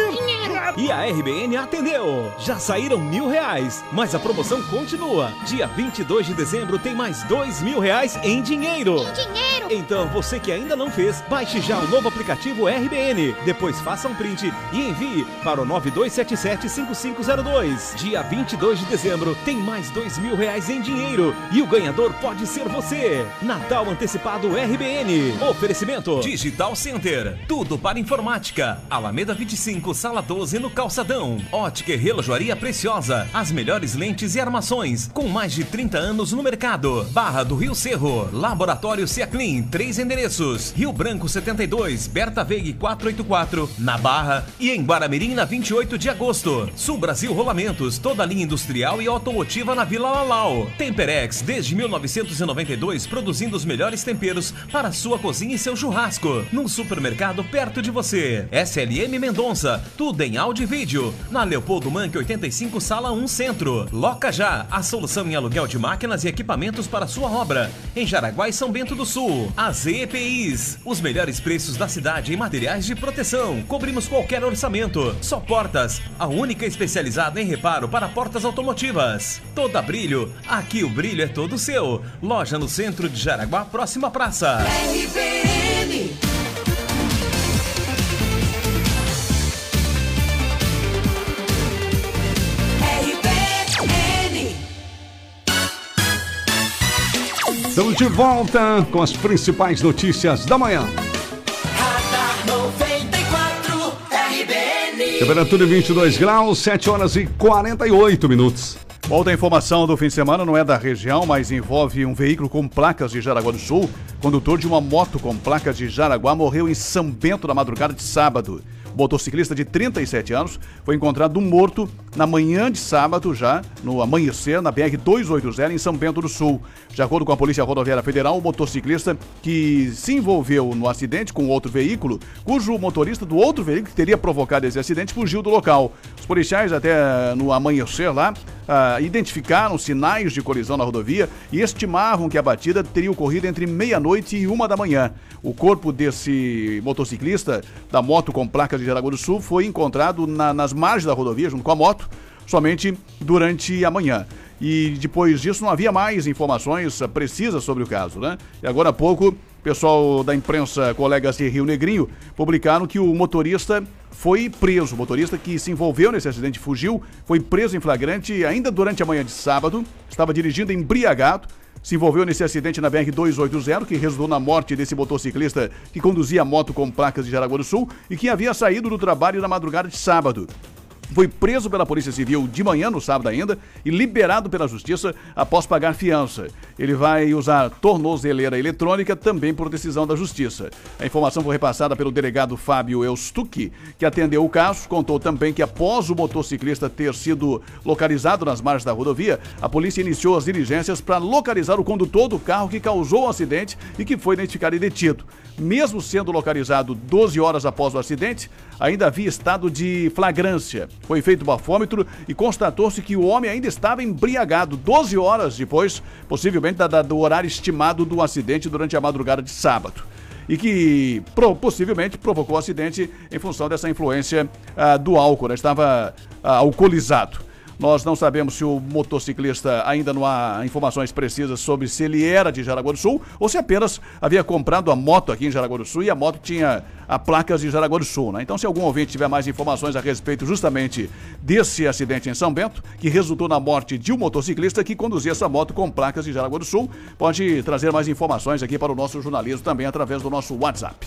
E a RBN atendeu. Já saíram mil reais, mas a promoção continua. Dia 22 de dezembro tem mais dois mil reais em dinheiro. Em dinheiro! Então, você que ainda não fez, baixe já o novo aplicativo RBN. Depois faça um print e envie para o 9277-5502. Dia 22 de dezembro tem mais dois mil reais em dinheiro e o ganhador pode ser você. Natal Antecipado RBN. Oferecimento Digital Center, tudo para informática. Alameda 25, sala 12 no Calçadão. Ótica e Relojoaria Preciosa, as melhores lentes e armações, com mais de 30 anos no mercado. Barra do Rio Cerro, Laboratório Ciaclin, três endereços. Rio Branco 72, Berta Veig 484, na Barra e em Guaramirim na 28 de agosto. Sul Brasil Rolamentos, toda linha industrial e automotiva na Vila Lalau. Temperex, desde 1992, produzindo os melhores temperos para sua cozinha e seu churrasco. Num supermercado perto de você. SLM Mendonça, tudo em áudio e vídeo. Na Leopoldo Manque 85, sala 1 Centro. Loca Já, a solução em aluguel de máquinas e equipamentos para sua obra. Em Jaraguá e São Bento do Sul. AZ EPIs, os melhores preços da cidade em materiais de proteção. Cobrimos qualquer orçamento. Só A única especializada em reparo para portas automotivas. Toda brilho, aqui o brilho é todo seu. Loja no centro de Jaraguá, próxima praça. RBN. Estamos de volta com as principais notícias da manhã. Temperatura 22 graus, 7 horas e 48 minutos. Outra informação do fim de semana não é da região, mas envolve um veículo com placas de Jaraguá do Sul. Condutor de uma moto com placas de Jaraguá morreu em São Bento na madrugada de sábado. Motociclista de 37 anos foi encontrado morto na manhã de sábado, já no amanhecer, na BR-280 em São Bento do Sul. De acordo com a Polícia Rodoviária Federal, o motociclista que se envolveu no acidente com outro veículo, cujo motorista do outro veículo que teria provocado esse acidente fugiu do local. Os policiais, até no amanhecer lá, ah, identificaram sinais de colisão na rodovia e estimavam que a batida teria ocorrido entre meia-noite e uma da manhã. O corpo desse motociclista da moto com placas de Jaraguá do Sul foi encontrado na- nas margens da rodovia, junto com a moto, somente durante a manhã. E depois disso não havia mais informações ah, precisas sobre o caso, né? E agora há pouco, pessoal da imprensa, colegas de Rio Negrinho, publicaram que o motorista foi preso. O motorista que se envolveu nesse acidente fugiu, foi preso em flagrante ainda durante a manhã de sábado, estava dirigindo embriagado, se envolveu nesse acidente na BR-280, que resultou na morte desse motociclista que conduzia a moto com placas de Jaraguá do Sul e que havia saído do trabalho na madrugada de sábado. Foi preso pela Polícia Civil de manhã, no sábado ainda, e liberado pela Justiça após pagar fiança. Ele vai usar tornozeleira eletrônica também por decisão da Justiça. A informação foi repassada pelo delegado Fábio Eustucchi, que atendeu o caso. Contou também que após o motociclista ter sido localizado nas margens da rodovia, a polícia iniciou as diligências para localizar o condutor do carro que causou o acidente e que foi identificado e detido. Mesmo sendo localizado 12 horas após o acidente, ainda havia estado de flagrância. Foi feito o bafômetro e constatou-se que o homem ainda estava embriagado 12 horas depois, possivelmente da- da- do horário estimado do acidente durante a madrugada de sábado. E que pro- possivelmente provocou o acidente em função dessa influência ah, do álcool, né? estava ah, alcoolizado. Nós não sabemos se o motociclista ainda não há informações precisas sobre se ele era de Jaraguá do Sul ou se apenas havia comprado a moto aqui em Jaraguá do Sul e a moto tinha a placas de Jaraguá do Sul. Né? Então, se algum ouvinte tiver mais informações a respeito justamente desse acidente em São Bento, que resultou na morte de um motociclista que conduzia essa moto com placas de Jaraguá do Sul, pode trazer mais informações aqui para o nosso jornalismo também através do nosso WhatsApp.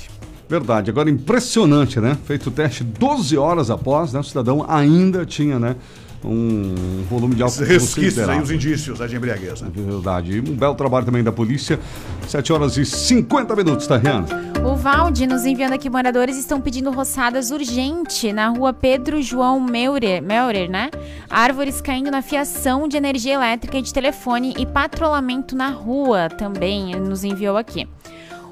Verdade. Agora, impressionante, né? Feito o teste 12 horas após, né? O cidadão ainda tinha, né? Um volume de álcool Resquícios aí, os indícios né, de embriaguez. Né? Verdade. E um belo trabalho também da polícia. 7 horas e 50 minutos, tá, Rihanna? O Valde nos enviando aqui, moradores estão pedindo roçadas urgente na rua Pedro João Meurer, Meurer, né? Árvores caindo na fiação de energia elétrica e de telefone e patrulhamento na rua também ele nos enviou aqui.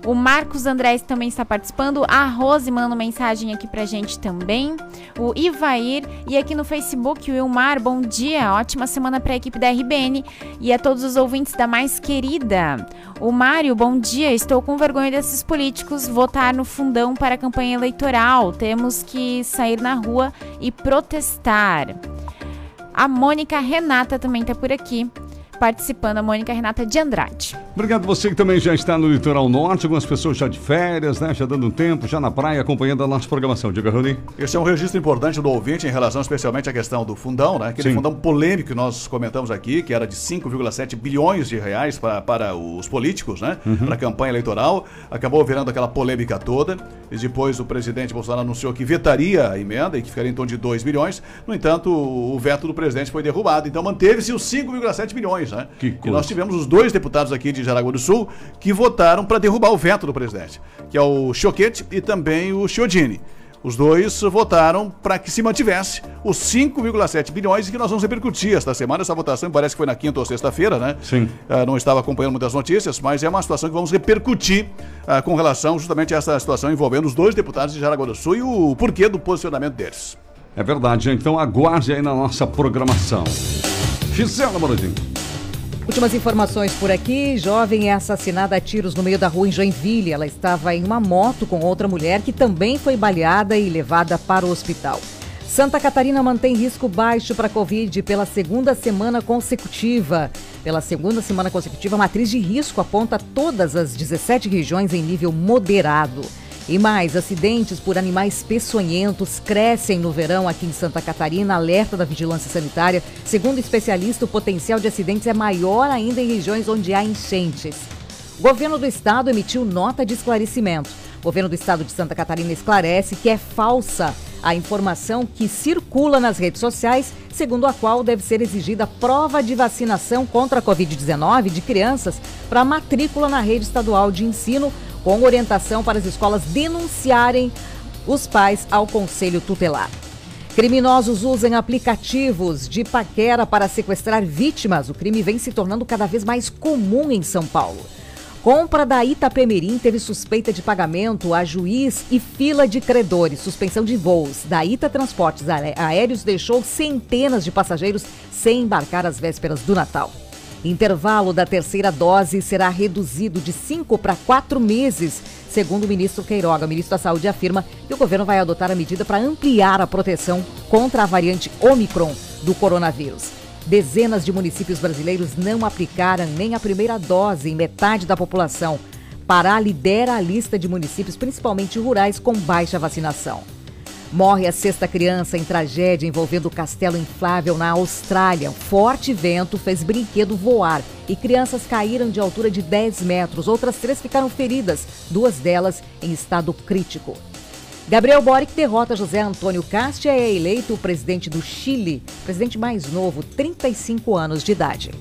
O Marcos Andrés também está participando. A Rose mandando mensagem aqui pra gente também. O Ivair. E aqui no Facebook, o Wilmar, bom dia. Ótima semana pra equipe da RBN e a todos os ouvintes da mais querida. O Mário, bom dia. Estou com vergonha desses políticos votar no fundão para a campanha eleitoral. Temos que sair na rua e protestar. A Mônica Renata também está por aqui, participando. A Mônica Renata de Andrade. Obrigado você que também já está no litoral norte, algumas pessoas já de férias, né? Já dando um tempo, já na praia, acompanhando a nossa programação. Diga, Rony. Esse é um registro importante do ouvinte em relação especialmente à questão do fundão, né? Aquele Sim. fundão polêmico que nós comentamos aqui, que era de 5,7 bilhões de reais para, para os políticos, né? Uhum. Para a campanha eleitoral. Acabou virando aquela polêmica toda. E depois o presidente Bolsonaro anunciou que vetaria a emenda e que ficaria em torno de 2 bilhões. No entanto, o veto do presidente foi derrubado. Então manteve-se os 5,7 bilhões, né? Que E nós tivemos os dois deputados aqui de Jaraguá do Sul que votaram para derrubar o veto do presidente, que é o Choquete e também o Chiodini. Os dois votaram para que se mantivesse os 5,7 bilhões e que nós vamos repercutir esta semana. Essa votação parece que foi na quinta ou sexta-feira, né? Sim. Ah, não estava acompanhando muitas notícias, mas é uma situação que vamos repercutir ah, com relação justamente a essa situação envolvendo os dois deputados de Jaraguá do Sul e o porquê do posicionamento deles. É verdade, então aguarde aí na nossa programação. Gisela Moradinho. Últimas informações por aqui. Jovem é assassinada a tiros no meio da rua em Joinville. Ela estava em uma moto com outra mulher que também foi baleada e levada para o hospital. Santa Catarina mantém risco baixo para a Covid pela segunda semana consecutiva. Pela segunda semana consecutiva, a matriz de risco aponta todas as 17 regiões em nível moderado. E mais, acidentes por animais peçonhentos crescem no verão aqui em Santa Catarina, alerta da Vigilância Sanitária. Segundo especialista, o potencial de acidentes é maior ainda em regiões onde há enchentes. O governo do estado emitiu nota de esclarecimento. Governo do estado de Santa Catarina esclarece que é falsa a informação que circula nas redes sociais, segundo a qual deve ser exigida prova de vacinação contra a Covid-19 de crianças para matrícula na rede estadual de ensino, com orientação para as escolas denunciarem os pais ao conselho tutelar. Criminosos usam aplicativos de paquera para sequestrar vítimas. O crime vem se tornando cada vez mais comum em São Paulo. Compra da Itapemirim teve suspeita de pagamento a juiz e fila de credores. Suspensão de voos da Ita Transportes Aé- Aéreos deixou centenas de passageiros sem embarcar às vésperas do Natal. Intervalo da terceira dose será reduzido de cinco para quatro meses, segundo o ministro Queiroga. O ministro da Saúde afirma que o governo vai adotar a medida para ampliar a proteção contra a variante Omicron do coronavírus. Dezenas de municípios brasileiros não aplicaram nem a primeira dose em metade da população. Pará lidera a lista de municípios, principalmente rurais, com baixa vacinação. Morre a sexta criança em tragédia envolvendo o castelo inflável na Austrália. Forte vento fez brinquedo voar e crianças caíram de altura de 10 metros. Outras três ficaram feridas, duas delas em estado crítico. Gabriel Boric derrota José Antônio Castia e é eleito o presidente do Chile, presidente mais novo, 35 anos de idade.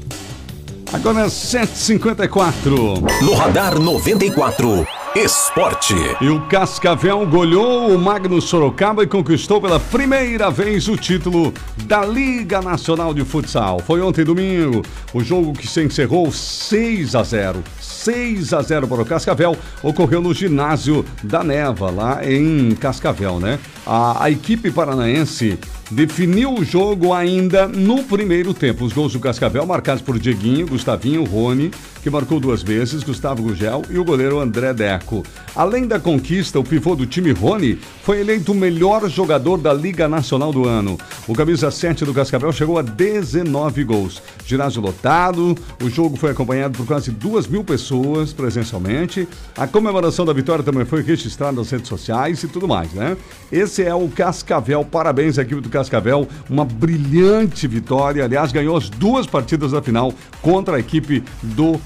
Agora é 7h54. No Radar 94, Esporte. E o Cascavel goleou o Magno Sorocaba e conquistou pela primeira vez o título da Liga Nacional de Futsal. Foi ontem domingo, o jogo que se encerrou 6 a 0. 6 a 0 para o Cascavel ocorreu no ginásio da Neva, lá em Cascavel, né? A, a equipe paranaense definiu o jogo ainda no primeiro tempo. Os gols do Cascavel marcados por Dieguinho, Gustavinho, Rony, que marcou duas vezes, Gustavo Gugel e o goleiro André Deco. Além da conquista, o pivô do time Rony foi eleito o melhor jogador da Liga Nacional do ano. O camisa 7 do Cascavel chegou a 19 gols. Ginásio lotado, o jogo foi acompanhado por quase duas mil pessoas presencialmente. A comemoração da vitória também foi registrada nas redes sociais e tudo mais, né? Esse é o Cascavel. Parabéns à equipe do Cascavel. Uma brilhante vitória. Aliás, ganhou as duas partidas da final contra a equipe do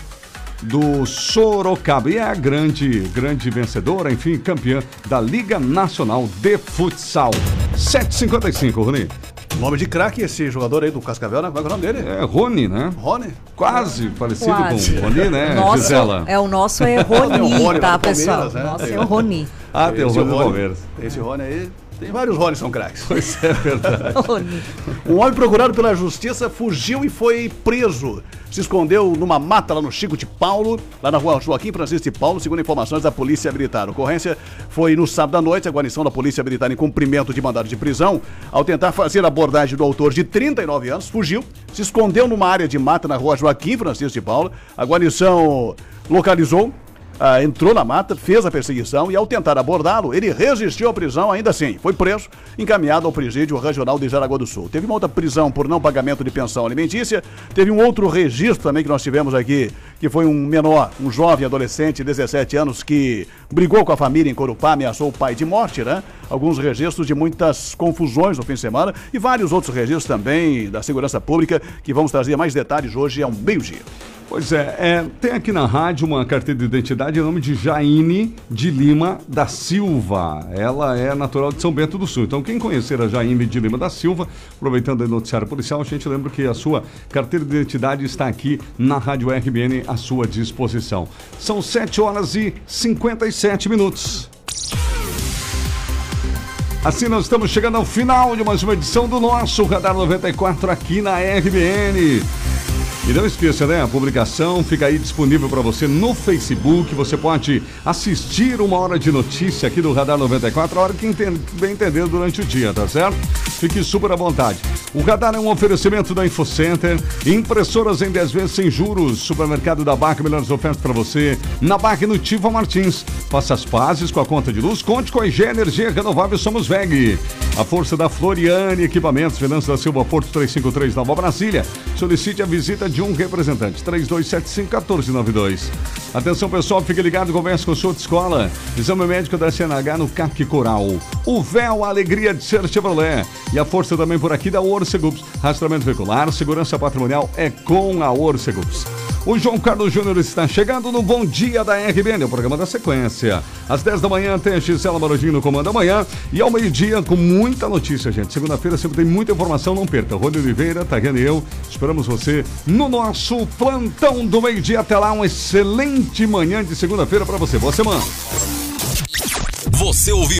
do Sorocaba. E é a grande, grande vencedora, enfim, campeã da Liga Nacional de Futsal. 7,55, Rony. Nome de craque esse jogador aí do Cascavel, né? Qual é o nome dele? É Rony, né? Rony? Quase parecido Quase. com o Rony, né, Nosso, Gisela? é, o nosso é [LAUGHS] Tem o Roni, Rony tá, pessoal? Né? Nosso Tem é o Roni. Ah, tem o Rony do Palmeiras. Esse Rony aí. Tem vários são craques. [LAUGHS] Pois é verdade. [LAUGHS] Um homem procurado pela justiça fugiu e foi preso. Se escondeu numa mata lá no Chico de Paulo, lá na rua Joaquim Francisco de Paulo, segundo informações da Polícia Militar. A ocorrência foi no sábado à noite, a guarnição da Polícia Militar em cumprimento de mandado de prisão. Ao tentar fazer a abordagem do autor de 39 anos, fugiu, se escondeu numa área de mata na rua Joaquim Francisco de Paulo. A guarnição localizou ah, entrou na mata, fez a perseguição e, ao tentar abordá-lo, ele resistiu à prisão ainda assim. Foi preso, encaminhado ao presídio regional de Jaraguá do Sul. Teve uma outra prisão por não pagamento de pensão alimentícia. Teve um outro registro também que nós tivemos aqui, que foi um menor, um jovem adolescente, 17 anos, que brigou com a família em Corupá, ameaçou o pai de morte, né? Alguns registros de muitas confusões no fim de semana e vários outros registros também da segurança pública que vamos trazer mais detalhes hoje ao meio-dia. Pois é, é, tem aqui na rádio uma carteira de identidade em nome de Jaine de Lima da Silva. Ela é natural de São Bento do Sul. Então, quem conhecer a Jaine de Lima da Silva, aproveitando o noticiário policial, a gente lembra que a sua carteira de identidade está aqui na Rádio RBN à sua disposição. São 7 horas e 57 minutos. Assim nós estamos chegando ao final de mais uma edição do nosso Radar 94 aqui na RBN. E não esqueça, né? A publicação fica aí disponível para você no Facebook. Você pode assistir uma hora de notícia aqui do Radar 94, a hora que entende, bem entender durante o dia, tá certo? Fique super à vontade. O Radar é um oferecimento da InfoCenter, impressoras em 10 vezes sem juros, supermercado da BAC, melhores ofertas para você. Na BAC no Tiva Martins. Faça as pazes com a conta de luz, conte com a IG Energia Renovável Somos VEG. A força da Floriane Equipamentos, Venâncio da Silva Porto 353 Nova Brasília. Solicite a visita de um representante, 3275-1492. Atenção pessoal, fique ligado, converse com show de escola. Exame médico da CNH no CAC Coral. O véu, a alegria de ser Chevrolet. E a força também por aqui da Orcegups. Rastramento veicular, segurança patrimonial é com a Orcegups. O João Carlos Júnior está chegando no Bom Dia da RBN, o programa da sequência. Às 10 da manhã tem a Gisela Marodinho no Comando Amanhã e ao meio-dia com muita notícia, gente. Segunda-feira sempre tem muita informação, não perca. Rony Oliveira, Tariane e eu, esperamos você no nosso plantão do meio-dia. Até lá, uma excelente manhã de segunda-feira para você. Boa semana. Você ouviu